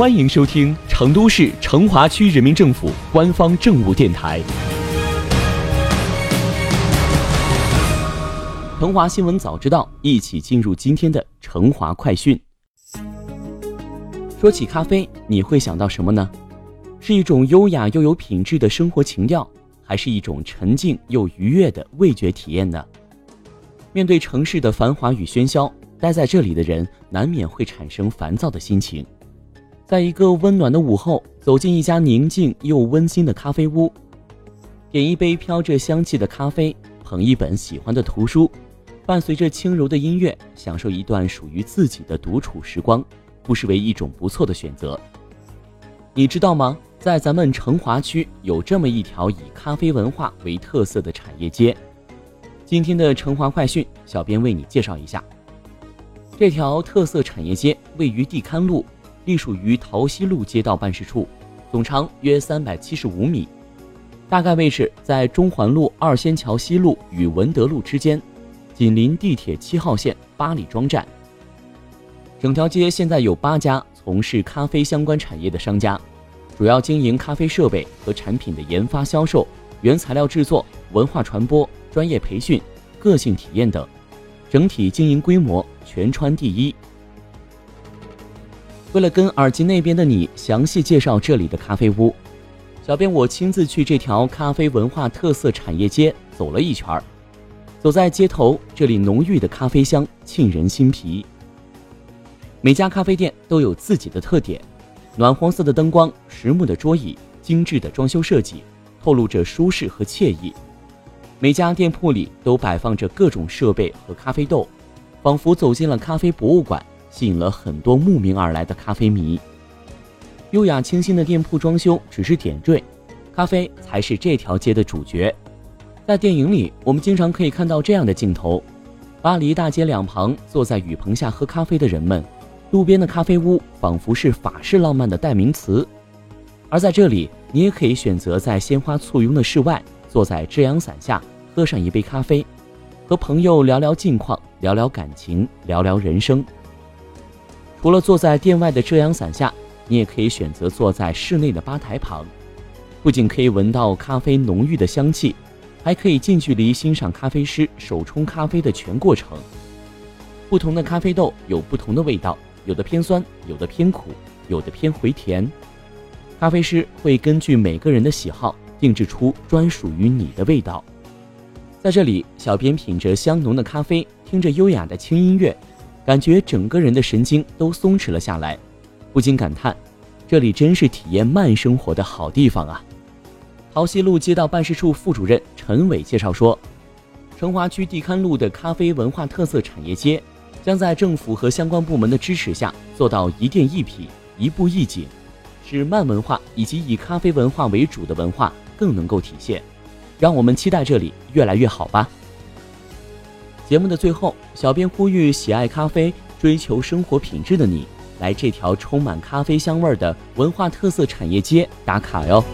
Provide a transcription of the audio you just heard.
欢迎收听成都市成华区人民政府官方政务电台《成华新闻早知道》，一起进入今天的成华快讯。说起咖啡，你会想到什么呢？是一种优雅又有品质的生活情调，还是一种沉静又愉悦的味觉体验呢？面对城市的繁华与喧嚣，待在这里的人难免会产生烦躁的心情。在一个温暖的午后，走进一家宁静又温馨的咖啡屋，点一杯飘着香气的咖啡，捧一本喜欢的图书，伴随着轻柔的音乐，享受一段属于自己的独处时光，不失为一种不错的选择。你知道吗？在咱们成华区有这么一条以咖啡文化为特色的产业街。今天的成华快讯，小编为你介绍一下，这条特色产业街位于地勘路。隶属于桃溪路街道办事处，总长约三百七十五米，大概位置在中环路二仙桥西路与文德路之间，紧邻地铁七号线八里庄站。整条街现在有八家从事咖啡相关产业的商家，主要经营咖啡设备和产品的研发、销售、原材料制作、文化传播、专业培训、个性体验等，整体经营规模全川第一。为了跟耳机那边的你详细介绍这里的咖啡屋，小编我亲自去这条咖啡文化特色产业街走了一圈儿。走在街头，这里浓郁的咖啡香沁人心脾。每家咖啡店都有自己的特点，暖黄色的灯光、实木的桌椅、精致的装修设计，透露着舒适和惬意。每家店铺里都摆放着各种设备和咖啡豆，仿佛走进了咖啡博物馆。吸引了很多慕名而来的咖啡迷。优雅清新的店铺装修只是点缀，咖啡才是这条街的主角。在电影里，我们经常可以看到这样的镜头：巴黎大街两旁坐在雨棚下喝咖啡的人们，路边的咖啡屋仿佛是法式浪漫的代名词。而在这里，你也可以选择在鲜花簇拥的室外，坐在遮阳伞下喝上一杯咖啡，和朋友聊聊近况，聊聊感情，聊聊人生。除了坐在店外的遮阳伞下，你也可以选择坐在室内的吧台旁，不仅可以闻到咖啡浓郁的香气，还可以近距离欣赏咖啡师手冲咖啡的全过程。不同的咖啡豆有不同的味道，有的偏酸，有的偏苦，有的偏回甜。咖啡师会根据每个人的喜好定制出专属于你的味道。在这里，小编品着香浓的咖啡，听着优雅的轻音乐。感觉整个人的神经都松弛了下来，不禁感叹，这里真是体验慢生活的好地方啊！桃溪路街道办事处副主任陈伟介绍说，成华区地勘路的咖啡文化特色产业街，将在政府和相关部门的支持下，做到一店一品、一步一景，使慢文化以及以咖啡文化为主的文化更能够体现。让我们期待这里越来越好吧！节目的最后，小编呼吁喜爱咖啡、追求生活品质的你，来这条充满咖啡香味儿的文化特色产业街打卡哟。